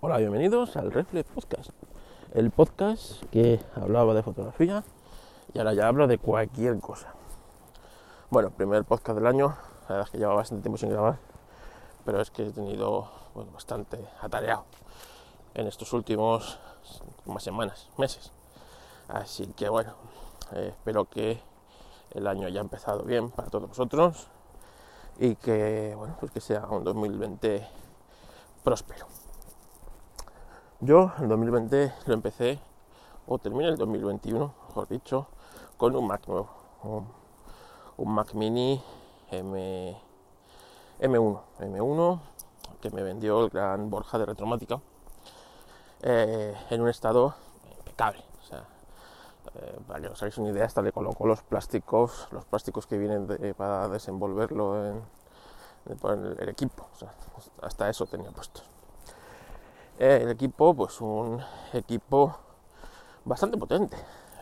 Hola, bienvenidos al Reflex Podcast, el podcast que hablaba de fotografía y ahora ya hablo de cualquier cosa. Bueno, primer podcast del año, la verdad es que lleva bastante tiempo sin grabar, pero es que he tenido bastante atareado en estos últimos más semanas, meses. Así que bueno, eh, espero que el año haya empezado bien para todos vosotros y que bueno, pues que sea un 2020 próspero. Yo el 2020 lo empecé, o terminé el 2021, mejor dicho, con un Mac nuevo, un, Mac Mini M, M1, M1 que me vendió el gran Borja de Retromática eh, en un estado impecable. O sea, eh, para que os hagáis una idea, hasta le colocó los plásticos, los plásticos que vienen para desenvolverlo en, el, equipo. hasta eso tenía el equipo, pues un equipo bastante potente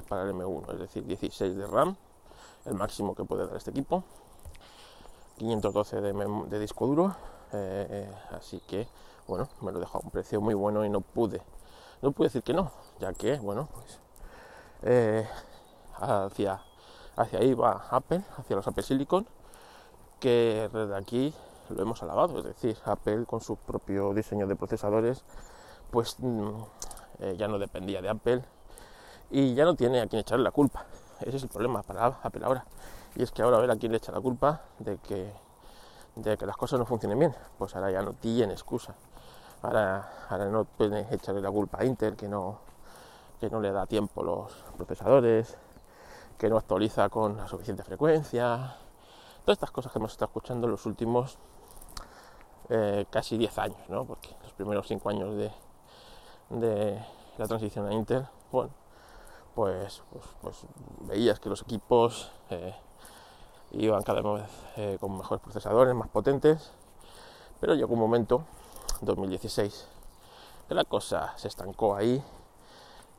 para el M1, es decir, 16 de RAM, el máximo que puede dar este equipo, 512 de, disco duro, eh, así que bueno, me lo dejó a un precio muy bueno y no pude, no pude decir que no, ya que bueno, pues eh, hacia, hacia ahí va Apple, hacia los Apple Silicon, que desde aquí lo hemos alabado, es decir, Apple con su propio diseño de procesadores, pues mm, eh, ya no dependía de Apple y ya no tiene a quien echarle la culpa. Ese es el problema para Apple ahora. Y es que ahora a ver a quién le echa la culpa de que, de que las cosas no funcionen bien. Pues ahora ya no tiene excusa. Ahora, ahora no puede echarle la culpa a Intel que no, que no le da tiempo los procesadores, que no actualiza con la suficiente frecuencia. Todas estas cosas que hemos estado escuchando en los últimos eh, casi 10 años, ¿no? Porque los primeros 5 años de, la transición a Intel, bueno, pues, pues, pues veías que los equipos eh, iban cada vez eh, con mejores procesadores, más potentes, pero llegó un momento, 2016, que la cosa se estancó ahí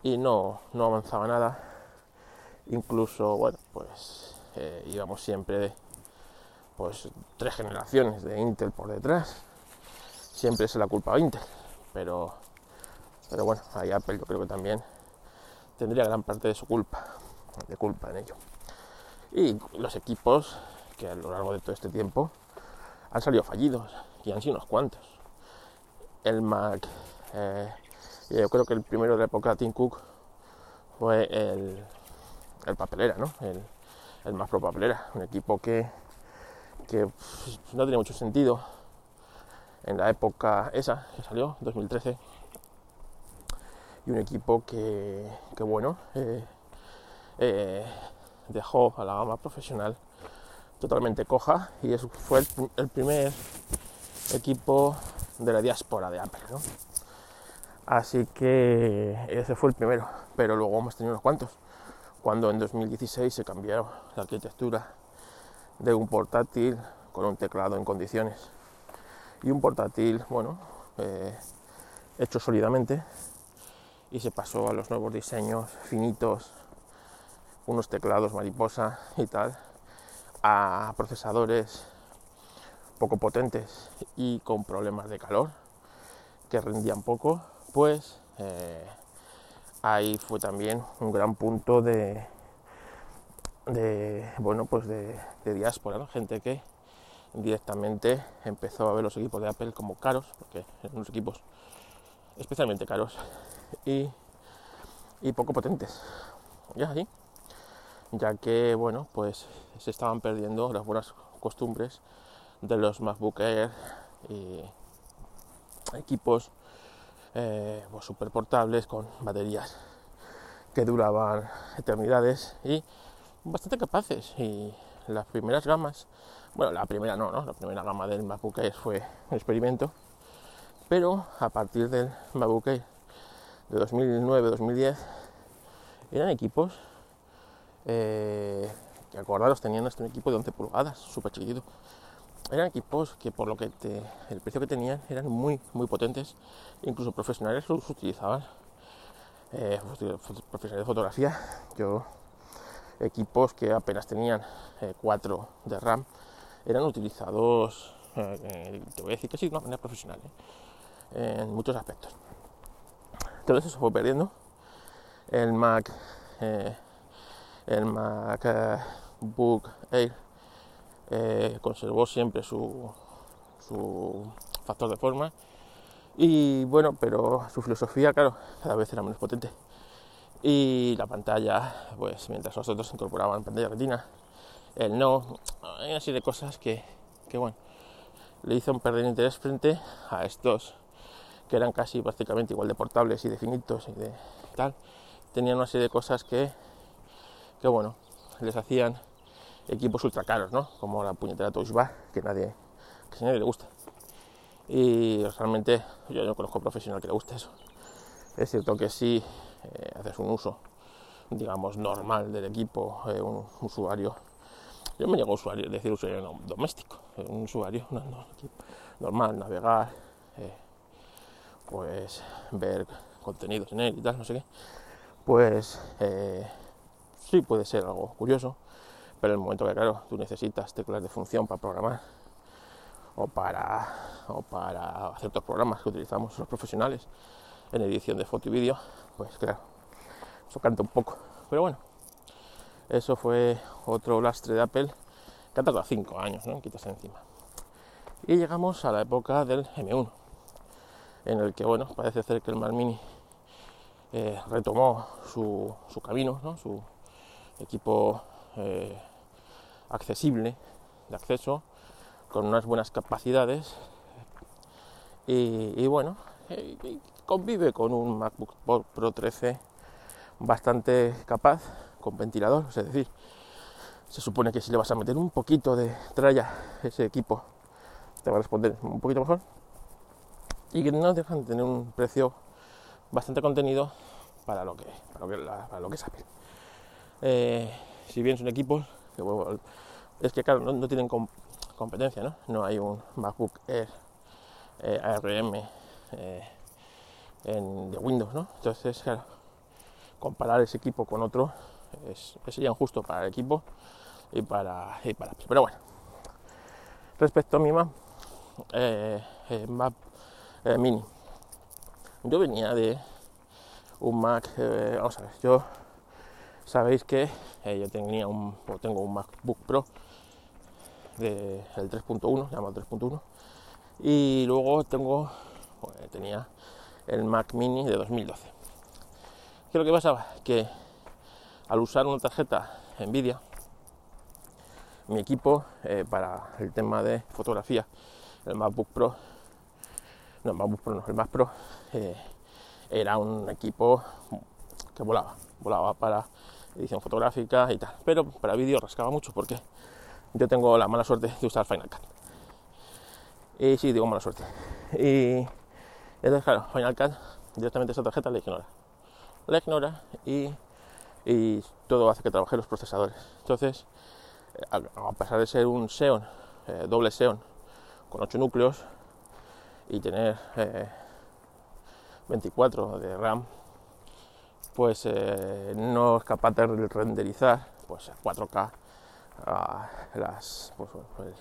y no, no avanzaba nada. Incluso, bueno, pues íbamos siempre pues tres generaciones de Intel por detrás. Siempre se la culpa a Intel, pero, pero bueno, ahí Apple yo creo que también tendría gran parte de su culpa, de culpa en ello. Y los equipos que a lo largo de todo este tiempo han salido fallidos y han sido unos cuantos. El Mac, eh, yo creo que el primero de la época de Tim Cook fue el, el papelera, ¿no? El, el más pro papelera, un equipo que que pues, no tenía mucho sentido en la época esa que salió, 2013. Y un equipo que, bueno, eh, eh, dejó a la gama profesional totalmente coja y eso fue el, primer equipo de la diáspora de Apple. Así que ese fue el primero, pero luego hemos tenido unos cuantos. Cuando en 2016 se cambió la arquitectura de un portátil con un teclado en condiciones. Y un portátil, bueno, eh, hecho sólidamente. Y se pasó a los nuevos diseños finitos, unos teclados mariposa y tal, a procesadores poco potentes y con problemas de calor que rendían poco, pues eh, ahí fue también un gran punto de, de bueno pues de, diáspora, gente que directamente empezó a ver los equipos de Apple como caros, porque eran unos equipos especialmente caros y, poco potentes. Ya así, ya que bueno pues se estaban perdiendo las buenas costumbres de los MacBook y equipos eh, pues, super portables con baterías que duraban eternidades y bastante capaces y las primeras gamas, bueno, la primera no, ¿no? La primera gama del Air fue un experimento, pero a partir del Air de 2009-2010 eran equipos eh, que acordaros tenían hasta un equipo de 11 pulgadas, súper chiquitito. Eran equipos que por lo que el precio que tenían eran muy muy potentes, incluso profesionales los utilizaban. Eh, profesionales de fotografía, yo equipos que apenas tenían 4 eh, de RAM eran utilizados, eh, te voy a decir que sí, de una manera profesional. en muchos aspectos. Entonces eso fue perdiendo. El Mac, eh, el Mac eh, Book Air eh, conservó siempre su, su factor de forma y bueno, pero su filosofía, claro, cada vez era menos potente. Y la pantalla, pues mientras los otros incorporaban pantalla retina, él no. Hay una serie de cosas que, que bueno, le hizo perder interés frente a estos que eran casi prácticamente igual de portables y de finitos y de tal. Tenían una serie de cosas que, que bueno, les hacían equipos ultra caros, ¿no? Como la puñetera Touch Bar, que nadie, que a nadie le gusta. Y realmente yo no conozco profesional que le guste eso. Es cierto que si eh, haces un uso, digamos, normal del equipo, eh, un usuario, yo me llego a usuario, decir usuario doméstico, eh, un usuario normal, navegar, pues ver contenidos en él y tal, no sé qué, pues sí puede ser algo curioso, pero en el momento que, claro, tú necesitas teclas de función para programar o para, o para ciertos programas que utilizamos los profesionales en edición de foto y vídeo, pues claro, eso canta un poco. Pero bueno, eso fue otro lastre de Apple que ha tardado 5 años, ¿no? Quitarse encima. Y llegamos a la época del M1, en el que, bueno, parece ser que el Mac Mini eh, retomó su, su camino, ¿no? su equipo eh, accesible de acceso con unas buenas capacidades y, bueno, convive con un MacBook Pro 13 bastante capaz con ventilador, es decir, se supone que si le vas a meter un poquito de tralla ese equipo te va a responder un poquito mejor y que no dejan de tener un precio bastante contenido para lo que, para lo que, es. Eh, si bien son equipos es que claro, no, tienen competencia, ¿no? No hay un MacBook Air eh, ARM eh, en, de Windows, ¿no? Entonces, claro, comparar ese equipo con otro es, sería injusto para el equipo y para, y para Pero bueno, respecto a mi Mac, eh, Mac Mini, yo venía de un Mac, vamos a ver, yo sabéis que yo tenía un, o tengo un MacBook Pro del 3.1, llamado 3.1, y luego tengo, tenía el Mac Mini de 2012. ¿Qué es lo que pasaba? Que al usar una tarjeta Nvidia, mi equipo eh, para el tema de fotografía, el MacBook Pro, no, el MacBook Pro no, el Mac Pro, eh, era un equipo que volaba, volaba para edición fotográfica y tal, pero para vídeo rascaba mucho porque yo tengo la mala suerte de usar Final Cut. Y sí, digo mala suerte. Y entonces, claro, Final Cut, directamente esa tarjeta la ignora. La ignora y, y todo hace que trabaje los procesadores. Entonces, eh, a pesar de ser un Xeon, eh, doble Xeon, con 8 núcleos y tener 24 eh, de RAM, pues no es capaz de renderizar pues 4K las, pues, pues,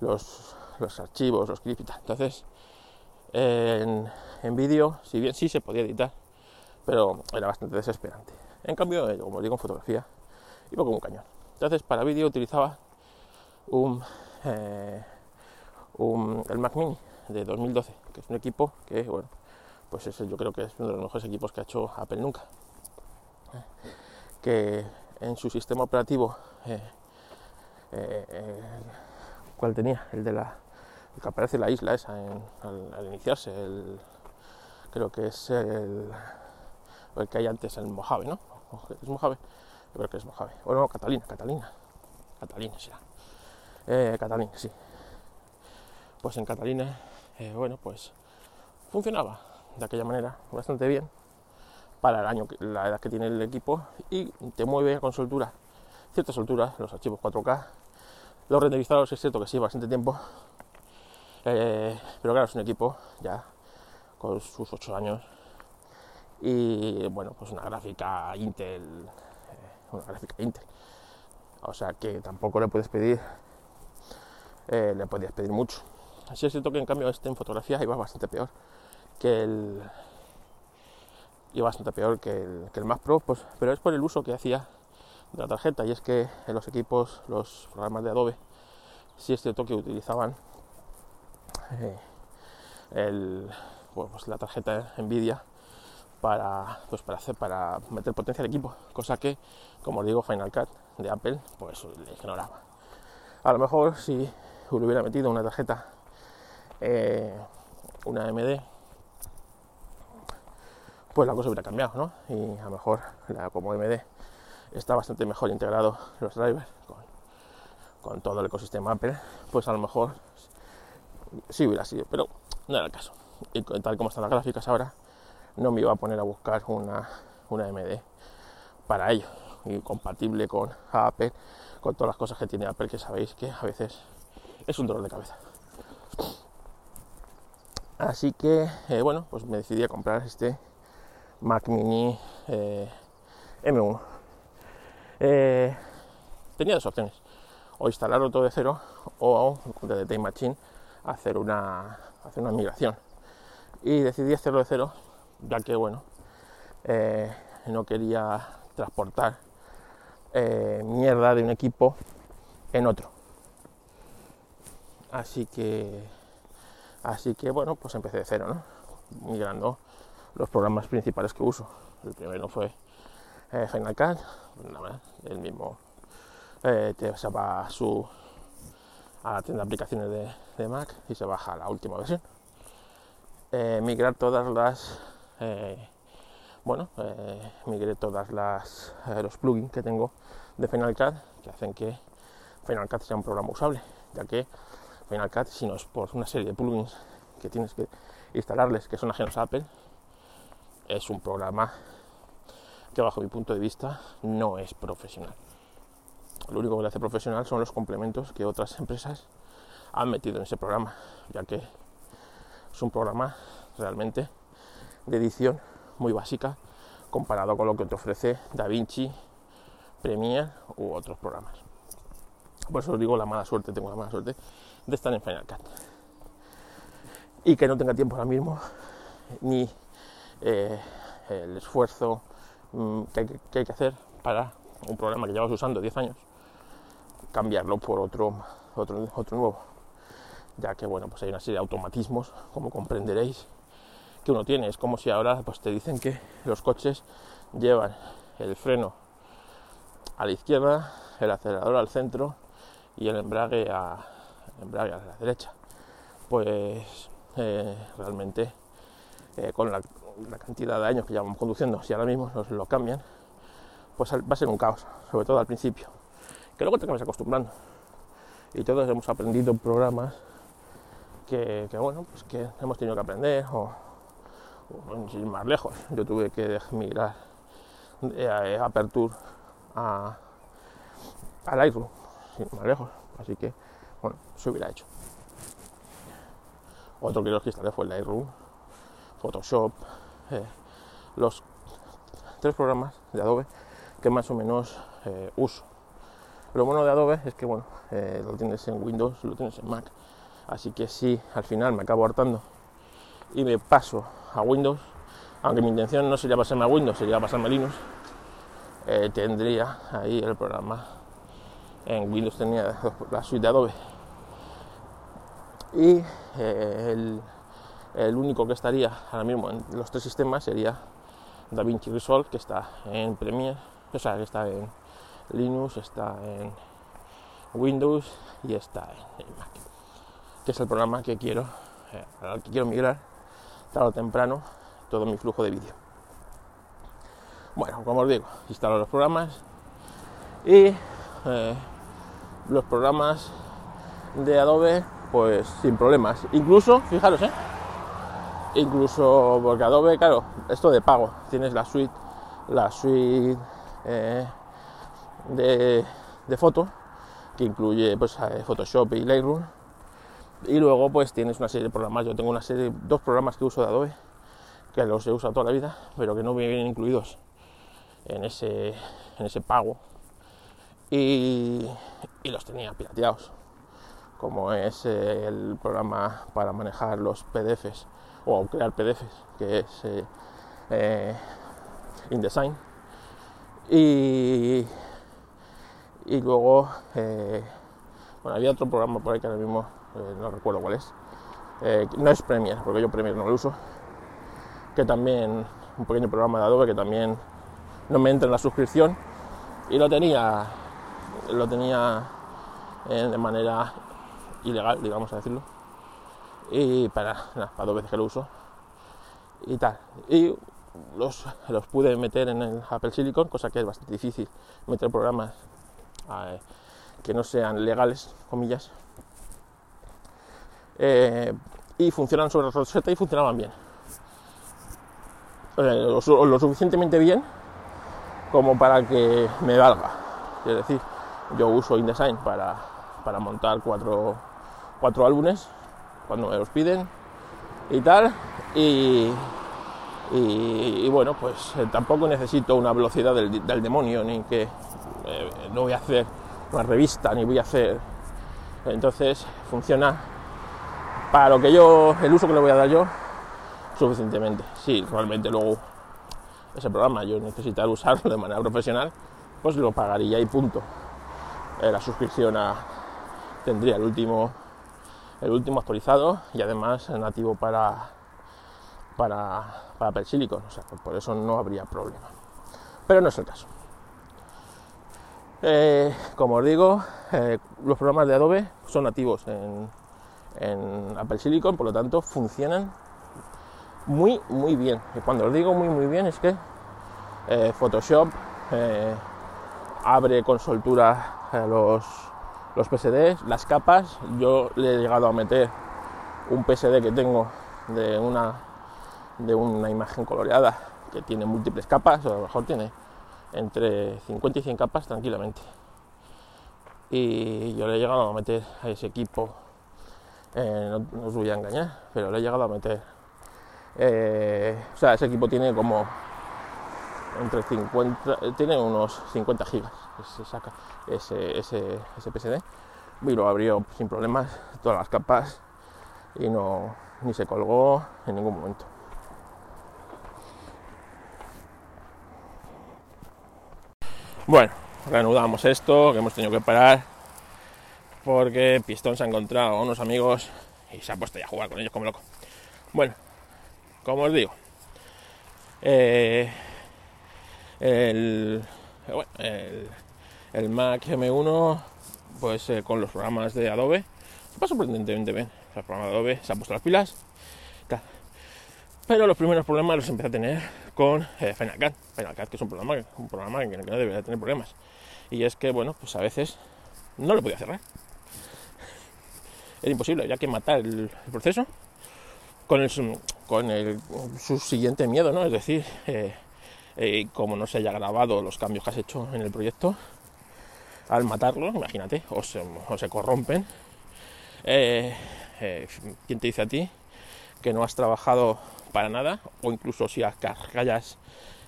los, los, archivos, los clips y tal. Entonces, en, en vídeo, si bien sí se podía editar, pero era bastante desesperante. En cambio, eh, como digo, en fotografía, iba como un cañón. Entonces, para vídeo utilizaba un, eh, un, el Mac Mini de 2012, que es un equipo que, bueno, pues ese yo creo que es uno de los mejores equipos que ha hecho Apple nunca. Que en su sistema operativo eh, eh, ¿Cuál tenía? El de la. Que aparece la isla esa al, iniciarse. El, creo que es el, el que hay antes, el Mojave, ¿no? ¿Es Mojave? Yo creo que es Mojave. O no, Catalina, Catalina. Catalina será. Eh, Catalina, sí. Pues en Catalina, eh, bueno, pues funcionaba de aquella manera bastante bien para el año, la edad que tiene el equipo y te mueve con soltura, cierta soltura, los archivos 4K los renderizados es cierto que sí, bastante tiempo. Eh, pero claro, es un equipo ya con sus 8 años. Y bueno, pues una gráfica Intel. Eh, una gráfica Intel. O sea que tampoco le puedes pedir. Eh, le podías pedir mucho. Así es cierto que en cambio este en fotografía iba bastante peor que el iba bastante peor que el, que el Mac Pro, pues, pero es por el uso que hacía de la tarjeta y es que en los equipos, los programas de Adobe, sí es cierto que utilizaban eh, el, pues la tarjeta Nvidia para, pues para, hacer, para meter potencia al equipo, cosa que, como os digo, Final Cut de Apple, pues le ignoraba. A lo mejor si hubiera metido una tarjeta, eh, una AMD, pues la cosa hubiera cambiado, ¿no? Y a lo mejor como AMD está bastante mejor integrado los drivers con todo el ecosistema Apple, pues a lo mejor sí hubiera sido, pero no era el caso. Y tal como están las gráficas ahora, no me iba a poner a buscar una, una MD para ello y compatible con Apple, con todas las cosas que tiene Apple, que sabéis que a veces es un dolor de cabeza. Así que, eh, bueno, pues me decidí a comprar este Mac Mini eh, M1. Eh, tenía dos opciones, o instalarlo todo de cero o de Time Machine hacer una, hacer una migración. Y decidí hacerlo de cero, ya que, bueno, eh, no quería transportar eh, mierda de un equipo en otro. Así que, así que, bueno, pues empecé de cero, ¿no? Migrando los programas principales que uso. El primero fue eh, Final Cut, el mismo eh, te su a la tienda de aplicaciones de, Mac y se baja la última versión. Eh, migrar todas las eh, bueno eh, migré todas las los plugins que tengo de Final Cut que hacen que Final Cut sea un programa usable ya que Final Cut si no es por una serie de plugins que tienes que instalarles que son ajenos a Apple es un programa que bajo mi punto de vista no es profesional lo único que le hace profesional son los complementos que otras empresas han metido en ese programa, ya que es un programa realmente de edición muy básica comparado con lo que te ofrece DaVinci, Premiere u otros programas. Por eso os digo la mala suerte, tengo la mala suerte de estar en Final Cut. Y que no tenga tiempo ahora mismo, ni eh, el esfuerzo mm, que, hay que, hay que hacer para un programa que llevas usando 10 años cambiarlo por otro, otro, otro nuevo. Ya que bueno, pues hay una serie de automatismos, como comprenderéis, que uno tiene. Es como si ahora pues te dicen que los coches llevan el freno a la izquierda, el acelerador al centro y el embrague a, embrague a la derecha. Pues eh, realmente eh, con la, cantidad de años que llevamos conduciendo, si ahora mismo nos lo cambian, pues va a ser un caos, sobre todo al principio que luego te acabas acostumbrando. Y todos hemos aprendido programas que, bueno, pues que hemos tenido que aprender, o, más lejos. Yo tuve que migrar de Aperture a, a Lightroom, sin más lejos. Así que, bueno, se hubiera hecho. Otro que los instalé fue Lightroom, Photoshop, eh, los tres programas de Adobe que más o menos eh, uso lo bueno de Adobe es que, bueno, eh, lo tienes en Windows, lo tienes en Mac. Así que si al final me acabo hartando y me paso a Windows, aunque mi intención no sería pasarme a Windows, sería pasarme a Linux, eh, tendría ahí el programa. En Windows tenía la suite de Adobe. Y eh, el, el, único que estaría ahora mismo en los tres sistemas sería DaVinci Resolve, que está en Premiere, o sea, que está en Linux, está en Windows y está en Mac, que es el programa que quiero, eh, al que quiero migrar tarde o temprano todo mi flujo de vídeo. Bueno, como os digo, instalo los programas y eh, los programas de Adobe, pues sin problemas. Incluso, fijaros, ¿eh? Incluso porque Adobe, claro, esto de pago, tienes la suite, la suite de, foto que incluye pues, eh, Photoshop y Lightroom. Y luego pues tienes una serie de programas. Yo tengo una serie dos programas que uso de Adobe que los he usado toda la vida pero que no vienen incluidos en ese en ese pago. Y, los tenía pirateados como es eh, el programa para manejar los PDFs o crear PDFs, que es eh, InDesign. Y, y luego, eh, bueno, había otro programa por ahí que ahora mismo eh, no recuerdo cuál es. Eh, no es Premiere, porque yo Premiere no lo uso. Que también, un pequeño programa de Adobe que también no me entra en la suscripción. Y lo tenía, lo tenía de manera ilegal, digamos a decirlo. Y para, para dos veces que lo uso. Y tal. Y los, los pude meter en el Apple Silicon, cosa que es bastante difícil meter programas que no sean legales, comillas. Eh, y funcionan sobre Rosetta y funcionaban bien. Eh, lo, su- lo suficientemente bien como para que me valga. Es decir, yo uso InDesign para, para montar cuatro, cuatro álbumes cuando me los piden y tal. Y, y, y bueno, pues eh, tampoco necesito una velocidad del, del demonio, ni que eh, no voy a hacer una revista, ni voy a hacer. Entonces funciona para lo que yo, el uso que le voy a dar yo, suficientemente. Si realmente luego ese programa yo necesitar usarlo de manera profesional, pues lo pagaría y punto. Eh, la suscripción tendría el último, el último actualizado y además nativo para para, para Apple Silicon, o sea, por eso no habría problema. Pero no es el caso. Eh, como os digo, eh, los programas de Adobe son nativos en, Apple Silicon, por lo tanto funcionan muy, muy bien. Y cuando os digo muy, muy bien es que eh, Photoshop abre con soltura los, PSDs, las capas. Yo le he llegado a meter un PSD que tengo de una de una imagen coloreada que tiene múltiples capas, o a lo mejor tiene entre 50 y 100 capas tranquilamente. Y yo le he llegado a meter a ese equipo, eh, no, os voy a engañar, pero le he llegado a meter. eh, o sea, ese equipo tiene como entre 50, eh, tiene unos 50 gigas, se saca ese, ese, ese PSD y lo abrió sin problemas todas las capas y no ni se colgó en ningún momento. Bueno, reanudamos esto, que hemos tenido que parar porque Pistón se ha encontrado a unos amigos y se ha puesto ya a jugar con ellos como loco. Bueno, como os digo, eh, el, el, Mac M1, pues eh, con los programas de Adobe, va sorprendentemente bien. El programa de Adobe se ha puesto las pilas, pero los primeros problemas los empecé a tener con eh, Final Cut. Final Cut, que es un programa, un programa que no debería tener problemas. Y es que, bueno, pues a veces no lo podía cerrar. Era imposible, había que matar el, proceso con el, su- con el subsiguiente miedo, ¿no? Es decir, eh, eh, como no se haya grabado los cambios que has hecho en el proyecto, al matarlo, imagínate, o se, o se corrompen. Eh, eh, ¿Quién te dice a ti que no has trabajado para nada? O incluso si callas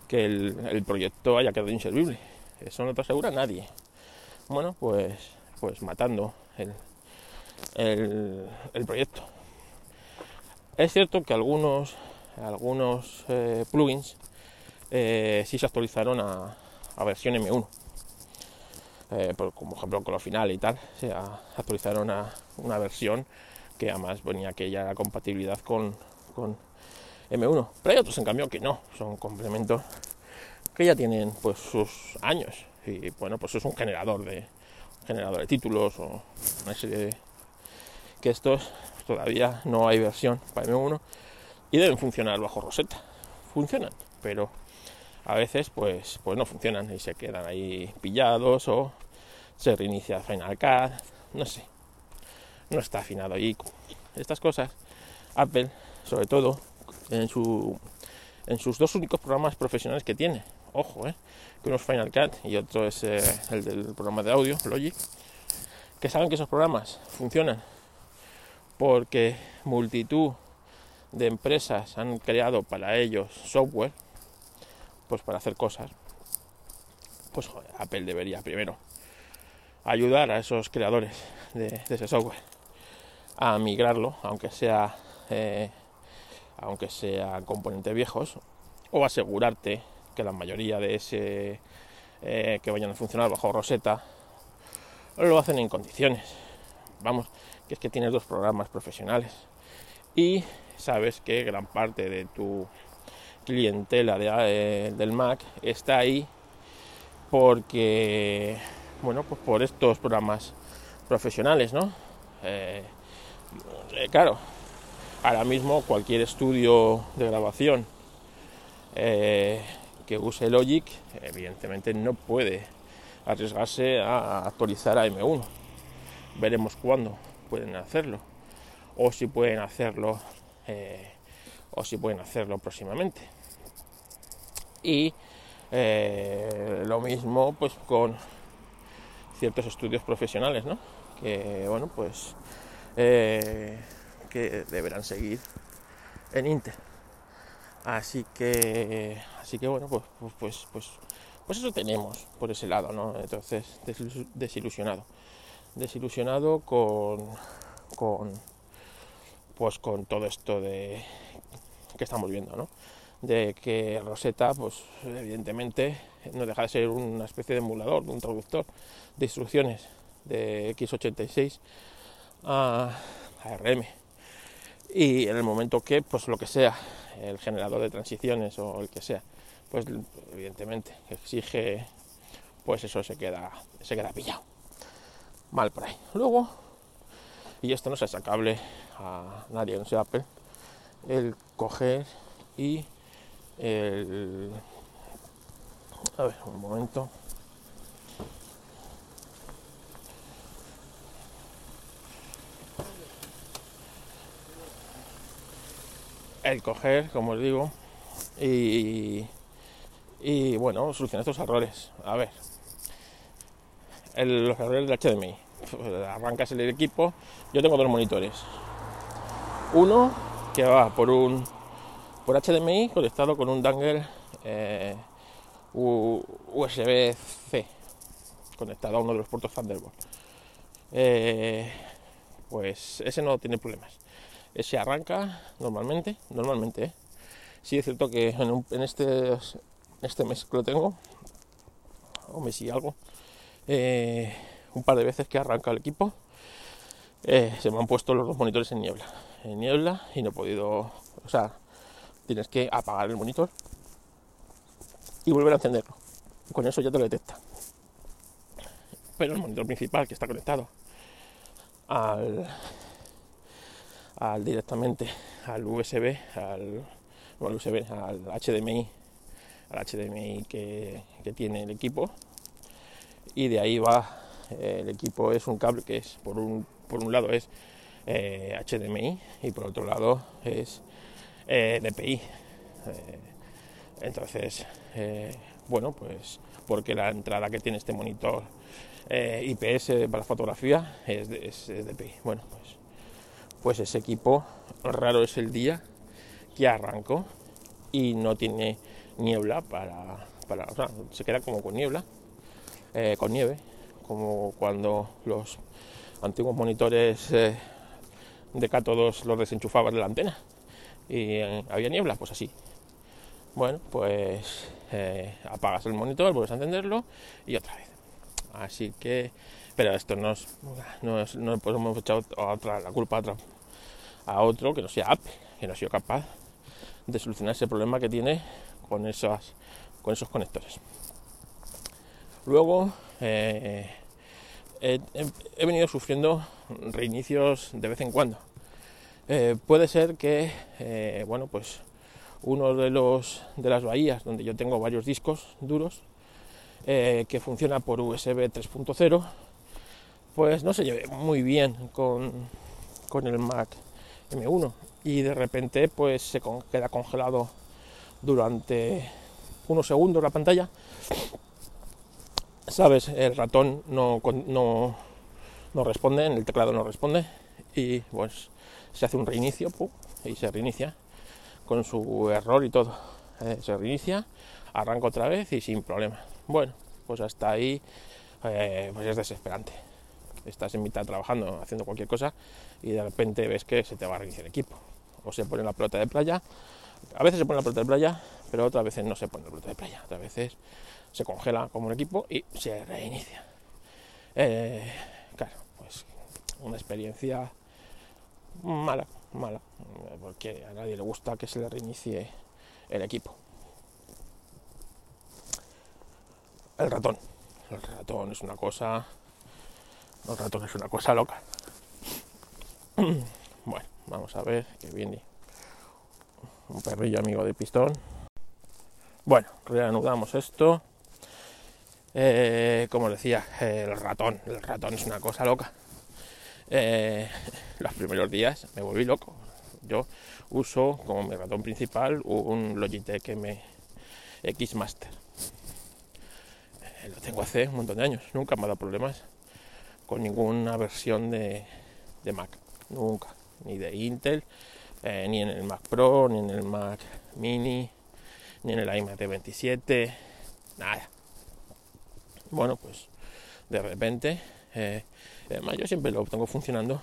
que el, proyecto haya quedado inservible. Eso no te asegura nadie. Bueno, pues, pues matando el, el, proyecto. Es cierto que algunos, algunos eh, plugins eh, sí se actualizaron a, a versión M1. Eh, como ejemplo con lo final y tal, se actualizaron a una versión que además ya era compatibilidad con, con M1. Pero hay otros en cambio que no, son complementos que ya tienen pues sus años. Y bueno, pues es un generador de generador de títulos o una serie de que estos todavía no hay versión para M1 y deben funcionar bajo Rosetta. Funcionan, pero a veces pues, pues no funcionan y se quedan ahí pillados o se reinicia Final Cut, no sé. No está afinado ahí. Estas cosas, Apple, sobre todo, en, su, en sus dos únicos programas profesionales que tiene, ojo, eh, que uno es Final Cut y otro es eh, el del programa de audio, Logic, que saben que esos programas funcionan porque multitud de empresas han creado para ellos software, pues para hacer cosas, pues Apple debería primero ayudar a esos creadores de, de ese software a migrarlo, aunque sea eh, aunque sea componentes viejos, o asegurarte que la mayoría de ese eh, que vayan a funcionar bajo Rosetta lo hacen en condiciones. Vamos, que es que tienes dos programas profesionales y sabes que gran parte de tu clientela de, eh, del Mac está ahí porque, bueno, pues por estos programas profesionales, ¿no? Eh, eh, claro, ahora mismo cualquier estudio de grabación que use Logic, evidentemente no puede arriesgarse a actualizar a M1. Veremos cuándo pueden hacerlo o si pueden hacerlo o si pueden hacerlo próximamente y eh, lo mismo pues con ciertos estudios profesionales ¿no? que bueno pues eh, que deberán seguir en Inter. Así que así que bueno pues pues pues pues, pues eso tenemos por ese lado no entonces desilusionado. Desilusionado con con pues con todo esto de que estamos viendo no de que Rosetta, pues evidentemente no deja de ser una especie de emulador, de un traductor de instrucciones de x86 a, ARM. Y en el momento que, pues lo que sea, el generador de transiciones o el que sea, pues evidentemente exige, pues eso se queda, se queda pillado. Mal por ahí. Luego, y esto no es sacable a nadie, no sea Apple, el coger y el... A ver, un momento. El coger, como os digo, y, bueno, solucionar estos errores. A ver, el, los errores del HDMI. Arrancas el equipo. Yo tengo dos monitores. Uno que va por un por HDMI conectado con un dangle eh, USB-C conectado a uno de los puertos Thunderbolt. Eh, pues ese no tiene problemas. Ese arranca normalmente, normalmente. ¿eh? Sí es cierto que en, este, este mes que lo tengo, o mes y algo, un par de veces que arranca el equipo, se me han puesto los dos monitores en niebla. En niebla y no he podido, o sea, tienes que apagar el monitor y volver a encenderlo. Con eso ya te lo detecta. Pero el monitor principal que está conectado al, al directamente al USB, al, USB, al HDMI, al HDMI que, tiene el equipo. Y de ahí va eh, el equipo es un cable que es por un, por un lado es HDMI eh, y por otro lado es eh, DPI. Entonces, bueno, pues porque la entrada que tiene este monitor IPS para fotografía es, es, DPI. Bueno, pues, pues ese equipo raro es el día que arranco y no tiene niebla para, para o sea, se queda como con niebla, con nieve, como cuando los antiguos monitores de cátodos los desenchufaban de la antena y eh, había niebla, pues así. Bueno, pues eh, apagas el monitor, vuelves a encenderlo y otra vez. Así que, pero esto no es, no, es, podemos echar otra, la culpa a, otro que no sea Apple, que no ha sido capaz de solucionar ese problema que tiene con, con esos conectores. Luego, eh, he venido sufriendo reinicios de vez en cuando eh, puede ser que, eh, bueno, pues uno de los de las bahías donde yo tengo varios discos duros eh, que funciona por USB 3.0, pues no se lleve muy bien con, con el Mac M1 y de repente pues se queda congelado durante unos segundos la pantalla. Sabes, el ratón no, no, no responde, en el teclado no responde y pues se hace un reinicio y se reinicia con su error y todo. Eh, se reinicia, arranca otra vez y sin problema. Bueno, pues hasta ahí eh, pues es desesperante. Estás en mitad trabajando, haciendo cualquier cosa y de repente ves que se te va a reiniciar el equipo. O se pone la pelota de playa, a veces se pone la pelota de playa, pero otras veces no se pone la pelota de playa, otras veces se congela como un equipo y se reinicia. Eh, claro, pues una experiencia mala, mala, porque a nadie le gusta que se le reinicie el equipo. El ratón. El ratón es una cosa. El ratón es una cosa loca. Bueno, vamos a ver que viene un perrillo amigo de pistón. Bueno, reanudamos esto. Eh, como decía, el ratón. El ratón es una cosa loca. Eh, los primeros días me volví loco. Yo uso como mi ratón principal un Logitech M X Master. Eh, lo tengo hace un montón de años, nunca me ha dado problemas con ninguna versión de, Mac, nunca, ni de Intel, eh, ni en el Mac Pro, ni en el Mac Mini, ni en el iMac 27, nada. Bueno, pues de repente Además, yo siempre lo tengo funcionando,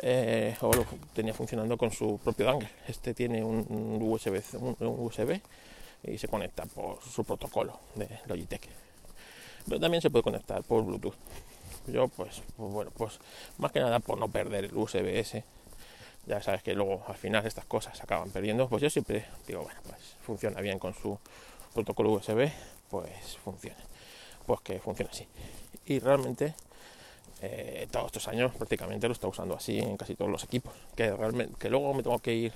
eh, o lo tenía funcionando con su propio dongle. Este tiene un USB, un, USB y se conecta por su protocolo de Logitech. Pero también se puede conectar por Bluetooth. Yo, pues, pues bueno, pues más que nada por no perder el USB ese. Ya sabes que luego al final estas cosas se acaban perdiendo. Pues yo siempre digo, bueno, pues funciona bien con su protocolo USB, pues funciona. Pues que funciona así. Y realmente eh, todos estos años prácticamente lo está usando así en casi todos los equipos. Que realmente, que luego me tengo que ir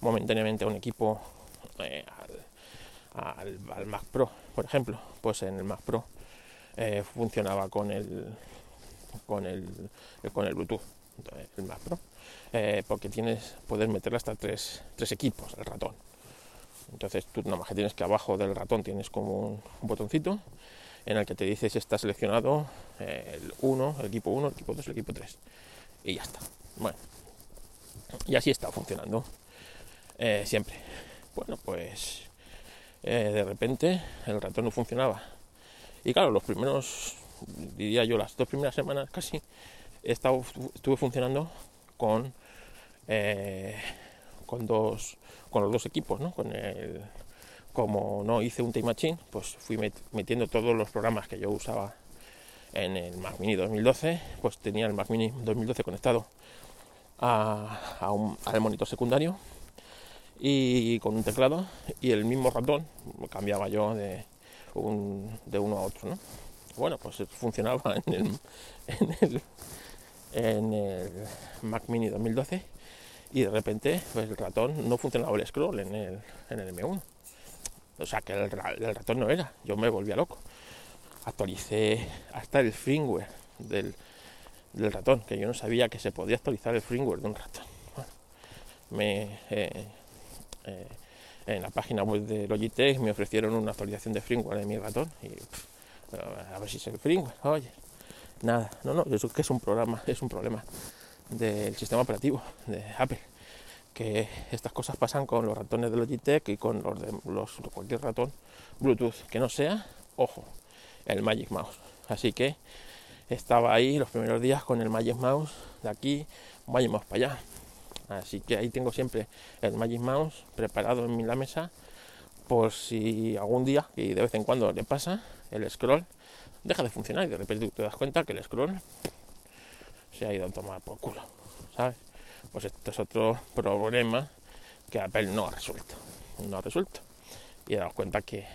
momentáneamente a un equipo eh, al, Mac Pro, por ejemplo. Pues en el Mac Pro eh, funcionaba con el con el con el Bluetooth, el Mac Pro, porque tienes puedes meter hasta tres, tres equipos el ratón. Entonces tú nada más que tienes que abajo del ratón tienes como un botoncito en el que te dice si está seleccionado eh, el 1, el equipo 1, el equipo 2, el equipo 3. Y ya está. Bueno, y así está funcionando eh, siempre. Bueno, pues eh, de repente el ratón no funcionaba. Y claro, los primeros, diría yo, las dos primeras semanas casi, estuve funcionando con, con, dos, con los dos equipos, ¿no? Con el como no hice un Time Machine, pues fui metiendo todos los programas que yo usaba en el Mac Mini 2012, pues tenía el Mac Mini 2012 conectado al monitor secundario y con un teclado y el mismo ratón cambiaba yo de, de uno a otro, ¿no? Bueno, pues funcionaba en el, en el, Mac Mini 2012 y de repente pues el ratón no funcionaba el scroll en el, en el M1 o sea que el, ratón no era, yo me volvía loco. Actualicé hasta el firmware del, ratón, que yo no sabía que se podía actualizar el firmware de un ratón. me, eh, eh, en la página web de Logitech me ofrecieron una actualización de firmware de mi ratón y a ver si el firmware, oye, nada, no, no, eso que es un programa, es un problema del sistema operativo de Apple que estas cosas pasan con los ratones de Logitech y con los de cualquier ratón Bluetooth que no sea, ojo, el Magic Mouse. Así que estaba ahí los primeros días con el Magic Mouse de aquí, Magic Mouse para allá. Así que ahí tengo siempre el Magic Mouse preparado en la mesa por si algún día, y de vez en cuando le pasa, el scroll deja de funcionar y de repente te das cuenta que el scroll se ha ido a tomar por culo, ¿sabes? pues esto es otro problema que Apple no ha resuelto. No ha resuelto. Y dado cuenta que,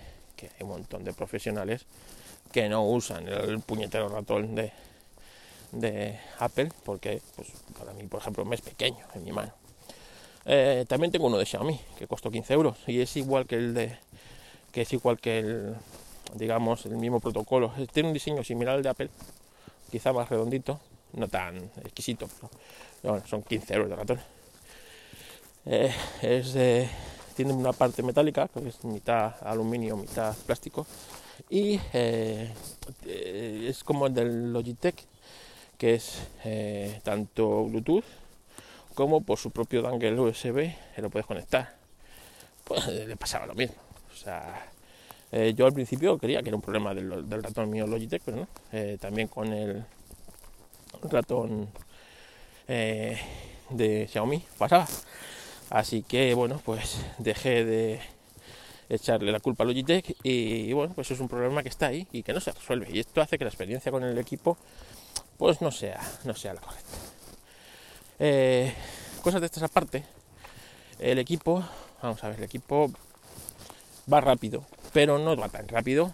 hay un montón de profesionales que no usan el puñetero ratón de, de Apple porque pues, para mí, por ejemplo, me es pequeño en mi mano. Eh, también tengo uno de Xiaomi que costó 15 euros y es igual que el de que es igual que el digamos el mismo protocolo tiene un diseño similar al de Apple quizá más redondito no tan exquisito pero bueno, son 15 euros de ratón. Eh, tiene una parte metálica, que es mitad aluminio, mitad plástico, y eh, es como el del Logitech, que es eh, tanto Bluetooth como por su propio dongle USB, lo puedes conectar. Pues le pasaba lo mismo. Yo al principio creía que era un problema del, ratón mío Logitech, pero no. también con el ratón eh, de Xiaomi pasaba. Así que bueno, pues dejé de echarle la culpa a Logitech y, bueno, pues es un problema que está ahí y que no se resuelve. Y esto hace que la experiencia con el equipo pues no sea, no sea la correcta. Eh, cosas de estas aparte, el equipo, vamos a ver, el equipo va rápido, pero no va tan rápido,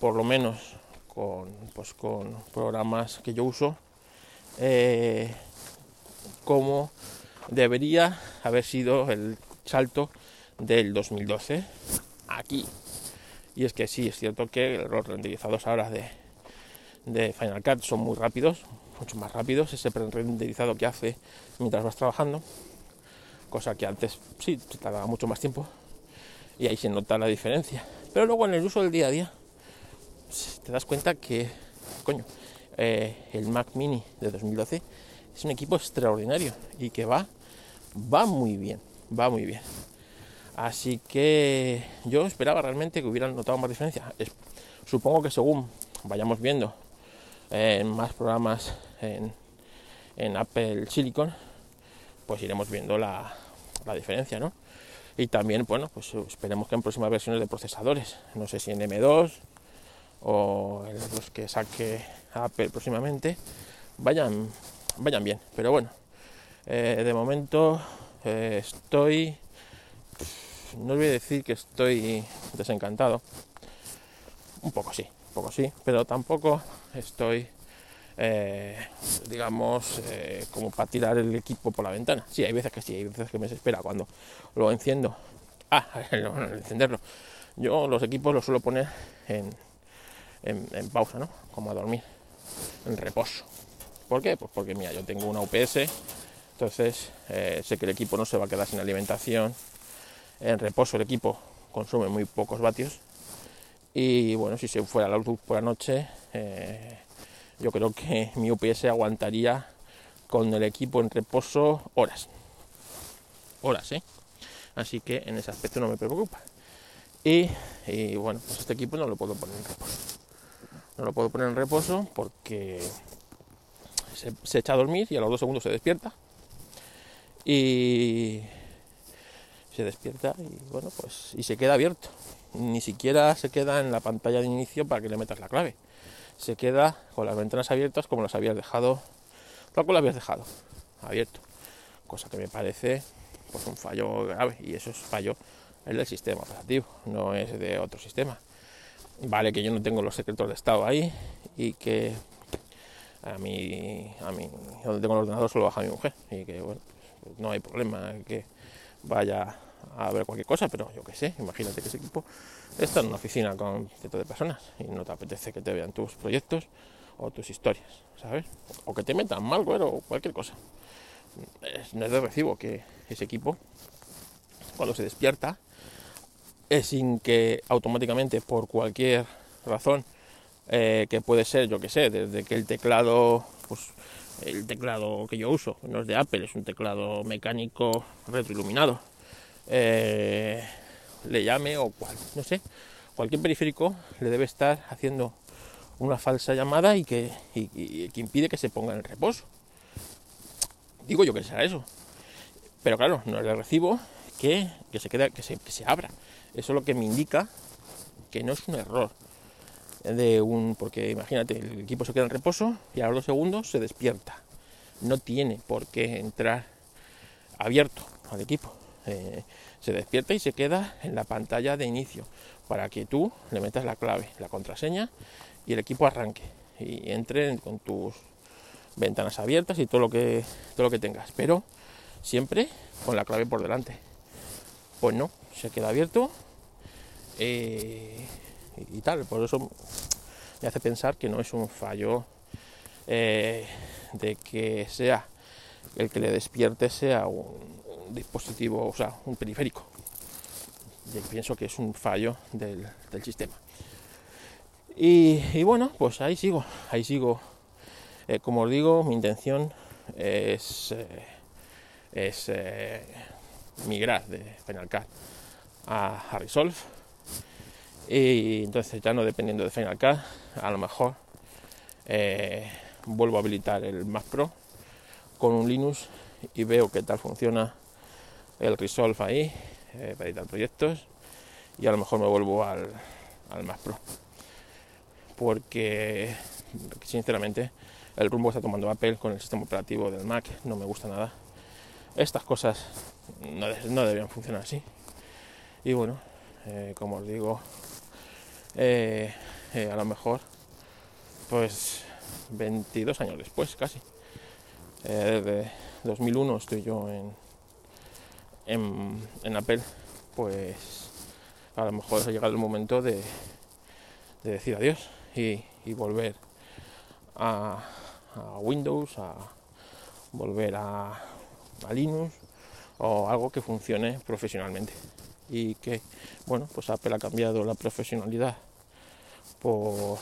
por lo menos con, pues, con programas que yo uso, eh, como debería haber sido el salto del 2012 aquí. Y es que sí, es cierto que los renderizados ahora de, de Final Cut son muy rápidos, mucho más rápidos, ese renderizado que hace mientras vas trabajando, cosa que antes sí tardaba mucho más tiempo y ahí se nota la diferencia. Pero luego en el uso del día a día te das cuenta que, coño, eh, el Mac Mini de 2012 es un equipo extraordinario y que va, va muy bien, va muy bien. Así que yo esperaba realmente que hubieran notado más diferencia. supongo que según vayamos viendo en más programas en, Apple Silicon, pues iremos viendo la, diferencia, ¿no? Y también, bueno, pues esperemos que en próximas versiones de procesadores, no sé si en M2 o en los que saque Apple próximamente, vayan, vayan bien. Pero bueno, eh, de momento eh, estoy no voy a decir que estoy desencantado. Un poco sí, un poco sí, pero tampoco estoy, eh, digamos, eh, como para tirar el equipo por la ventana. Sí, hay veces que sí, hay veces que me desespera cuando lo enciendo. Ah, encenderlo. Yo los equipos los suelo poner en, en, pausa, ¿no? Como a dormir, en reposo. ¿Por qué? Pues porque, mira, yo tengo una UPS, entonces eh, sé que el equipo no se va a quedar sin alimentación, en reposo el equipo consume muy pocos vatios y bueno, si se fuera la luz por la noche, yo creo que mi UPS aguantaría con el equipo en reposo horas. Horas, ¿eh? Así que en ese aspecto no me preocupa. Y, bueno, pues este equipo no lo puedo poner en reposo. No lo puedo poner en reposo porque se, se echa a dormir y a los dos segundos se despierta. Y se despierta y bueno, pues y se queda abierto. Ni siquiera se queda en la pantalla de inicio para que le metas la clave. Se queda con las ventanas abiertas como las habías dejado, tal lo habías dejado, abierto. Cosa que me parece pues un fallo grave y eso es fallo el del sistema operativo, no es de otro sistema. Vale que yo no tengo los secretos de estado ahí y que a mí, a mí, donde tengo el ordenador solo baja mi mujer y que bueno, pues no hay problema que vaya a ver cualquier cosa, pero yo qué sé, imagínate que ese equipo está en una oficina con cientos de personas y no te apetece que te vean tus proyectos o tus historias, ¿sabes? O que te metan malware o cualquier cosa. no es de recibo que ese equipo, cuando se despierta, es sin que automáticamente, por cualquier razón, eh, que puede ser, yo que sé, desde que el teclado, pues el teclado que yo uso, no es de Apple, es un teclado mecánico retroiluminado, eh, le llame o cual, no sé, cualquier periférico le debe estar haciendo una falsa llamada y que, que impide que se ponga en reposo. Digo yo que será eso. Pero claro, no le recibo que, se quede, que se, que se abra. Eso es lo que me indica que no es un error de un porque imagínate el equipo se queda en reposo y a los dos segundos se despierta no tiene por qué entrar abierto al equipo eh, se despierta y se queda en la pantalla de inicio para que tú le metas la clave la contraseña y el equipo arranque y entre con tus ventanas abiertas y todo lo que todo lo que tengas pero siempre con la clave por delante pues no se queda abierto eh, y, tal. Por eso me hace pensar que no es un fallo eh, de que sea el que le despierte sea un, dispositivo, o sea, un periférico. Yo pienso que es un fallo del, sistema. Y, bueno, pues ahí sigo, ahí sigo. Eh, como os digo, mi intención es, eh, es migrar de Final Cut a, a Resolve y entonces ya no dependiendo de Final Cut, a lo mejor eh, vuelvo a habilitar el Mac Pro con un Linux y veo qué tal funciona el Resolve ahí eh, para editar proyectos y a lo mejor me vuelvo al, al Mac Pro. Porque sinceramente el rumbo está tomando Apple con el sistema operativo del Mac no me gusta nada. Estas cosas no, no deberían funcionar así. Y bueno eh, como os digo eh, a lo mejor pues 22 años después casi. Desde 2001 estoy yo en, en, Apple pues a lo mejor ha llegado el momento de, de decir adiós y, volver a, Windows, a volver a, Linux o algo que funcione profesionalmente. Y que, bueno, pues Apple ha cambiado la profesionalidad por,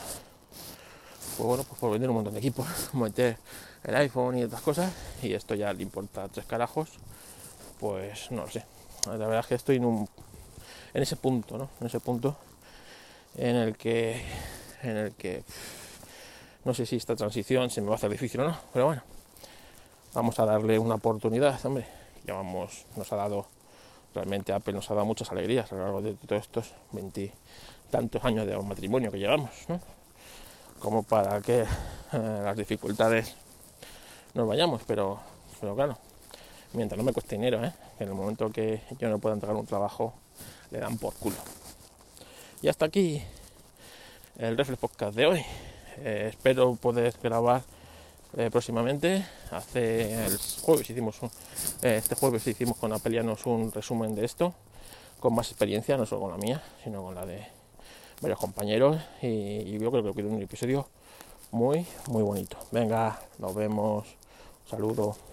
por, bueno, pues por vender un montón de equipos, meter el iPhone y otras cosas, y esto ya le importa tres carajos, pues no lo sé. La verdad es que estoy en ese punto, ¿no? En ese punto en el que en el que no sé si esta transición se me va a hacer difícil o no, pero bueno, vamos a darle una oportunidad, hombre. Ya vamos, nos ha dado, realmente Apple nos ha dado muchas alegrías a lo largo de todos estos veintitantos años de matrimonio que llevamos, ¿no? Como para que eh, las dificultades nos vayamos, pero, pero claro, mientras no me cueste dinero, ¿eh? en el momento que yo no pueda entregar un trabajo, le dan por culo. Y hasta aquí el Reflex Podcast de hoy. Eh, espero poder grabar eh, próximamente. Hace el jueves hicimos eh, este jueves hicimos con Apelianos un resumen de esto, con más experiencia, no solo con la mía, sino con la de varios compañeros. Y, y yo creo que quedó un episodio muy, muy bonito. Venga, nos vemos. Un saludo.